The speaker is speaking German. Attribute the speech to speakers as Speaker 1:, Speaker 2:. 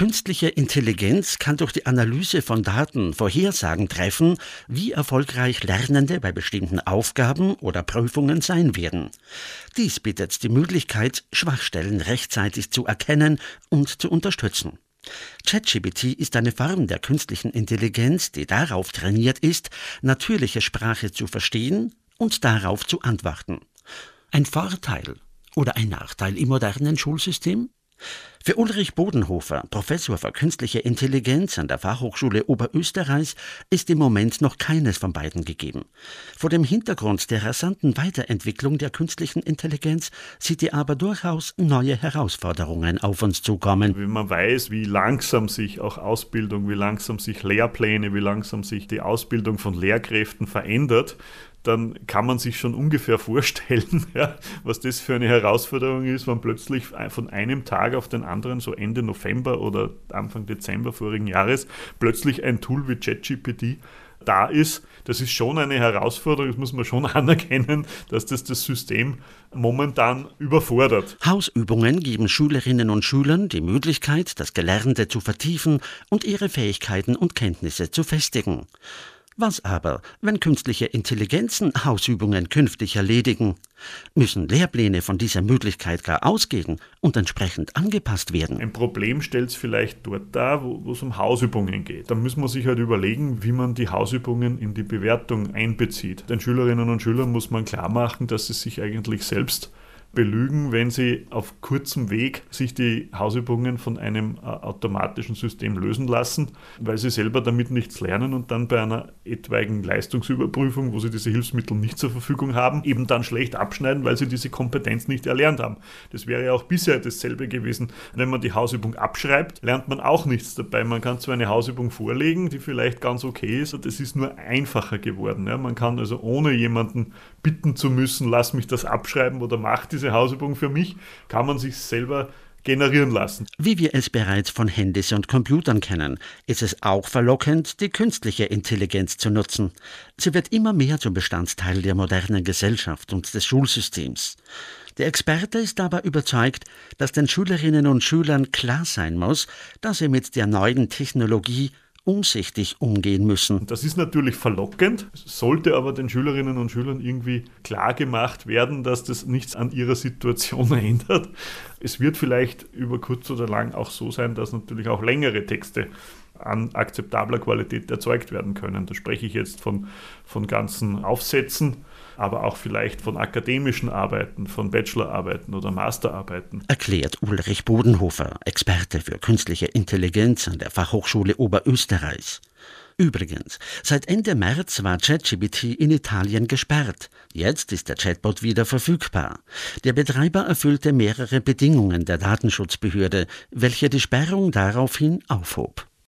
Speaker 1: Künstliche Intelligenz kann durch die Analyse von Daten Vorhersagen treffen, wie erfolgreich Lernende bei bestimmten Aufgaben oder Prüfungen sein werden. Dies bietet die Möglichkeit, Schwachstellen rechtzeitig zu erkennen und zu unterstützen. ChatGPT ist eine Form der künstlichen Intelligenz, die darauf trainiert ist, natürliche Sprache zu verstehen und darauf zu antworten. Ein Vorteil oder ein Nachteil im modernen Schulsystem? Für Ulrich Bodenhofer, Professor für künstliche Intelligenz an der Fachhochschule Oberösterreich, ist im Moment noch keines von beiden gegeben. Vor dem Hintergrund der rasanten Weiterentwicklung der künstlichen Intelligenz sieht er aber durchaus neue Herausforderungen auf uns zukommen.
Speaker 2: Wenn man weiß, wie langsam sich auch Ausbildung, wie langsam sich Lehrpläne, wie langsam sich die Ausbildung von Lehrkräften verändert, dann kann man sich schon ungefähr vorstellen, ja, was das für eine Herausforderung ist, wenn plötzlich von einem Tag auf den anderen, so Ende November oder Anfang Dezember vorigen Jahres, plötzlich ein Tool wie ChatGPT da ist. Das ist schon eine Herausforderung, das muss man schon anerkennen, dass das das System momentan überfordert.
Speaker 1: Hausübungen geben Schülerinnen und Schülern die Möglichkeit, das Gelernte zu vertiefen und ihre Fähigkeiten und Kenntnisse zu festigen. Was aber, wenn künstliche Intelligenzen Hausübungen künftig erledigen? Müssen Lehrpläne von dieser Möglichkeit gar ausgehen und entsprechend angepasst werden?
Speaker 2: Ein Problem stellt es vielleicht dort dar, wo es um Hausübungen geht. Da muss man sich halt überlegen, wie man die Hausübungen in die Bewertung einbezieht. Den Schülerinnen und Schülern muss man klar machen, dass sie sich eigentlich selbst belügen, wenn sie auf kurzem Weg sich die Hausübungen von einem äh, automatischen System lösen lassen, weil sie selber damit nichts lernen und dann bei einer etwaigen Leistungsüberprüfung, wo sie diese Hilfsmittel nicht zur Verfügung haben, eben dann schlecht abschneiden, weil sie diese Kompetenz nicht erlernt haben. Das wäre ja auch bisher dasselbe gewesen. Wenn man die Hausübung abschreibt, lernt man auch nichts dabei. Man kann zwar eine Hausübung vorlegen, die vielleicht ganz okay ist, aber das ist nur einfacher geworden. Ja, man kann also ohne jemanden bitten zu müssen, lass mich das abschreiben oder mach das diese Hausübung für mich, kann man sich selber generieren lassen.
Speaker 1: Wie wir es bereits von Handys und Computern kennen, ist es auch verlockend, die künstliche Intelligenz zu nutzen. Sie wird immer mehr zum Bestandteil der modernen Gesellschaft und des Schulsystems. Der Experte ist aber überzeugt, dass den Schülerinnen und Schülern klar sein muss, dass sie mit der neuen Technologie umsichtig umgehen müssen.
Speaker 2: Das ist natürlich verlockend, sollte aber den Schülerinnen und Schülern irgendwie klar gemacht werden, dass das nichts an ihrer Situation ändert. Es wird vielleicht über kurz oder lang auch so sein, dass natürlich auch längere Texte an akzeptabler Qualität erzeugt werden können. Da spreche ich jetzt von, von ganzen Aufsätzen aber auch vielleicht von akademischen Arbeiten, von Bachelorarbeiten oder Masterarbeiten.
Speaker 1: Erklärt Ulrich Bodenhofer, Experte für künstliche Intelligenz an der Fachhochschule Oberösterreich. Übrigens, seit Ende März war ChatGPT in Italien gesperrt. Jetzt ist der Chatbot wieder verfügbar. Der Betreiber erfüllte mehrere Bedingungen der Datenschutzbehörde, welche die Sperrung daraufhin aufhob.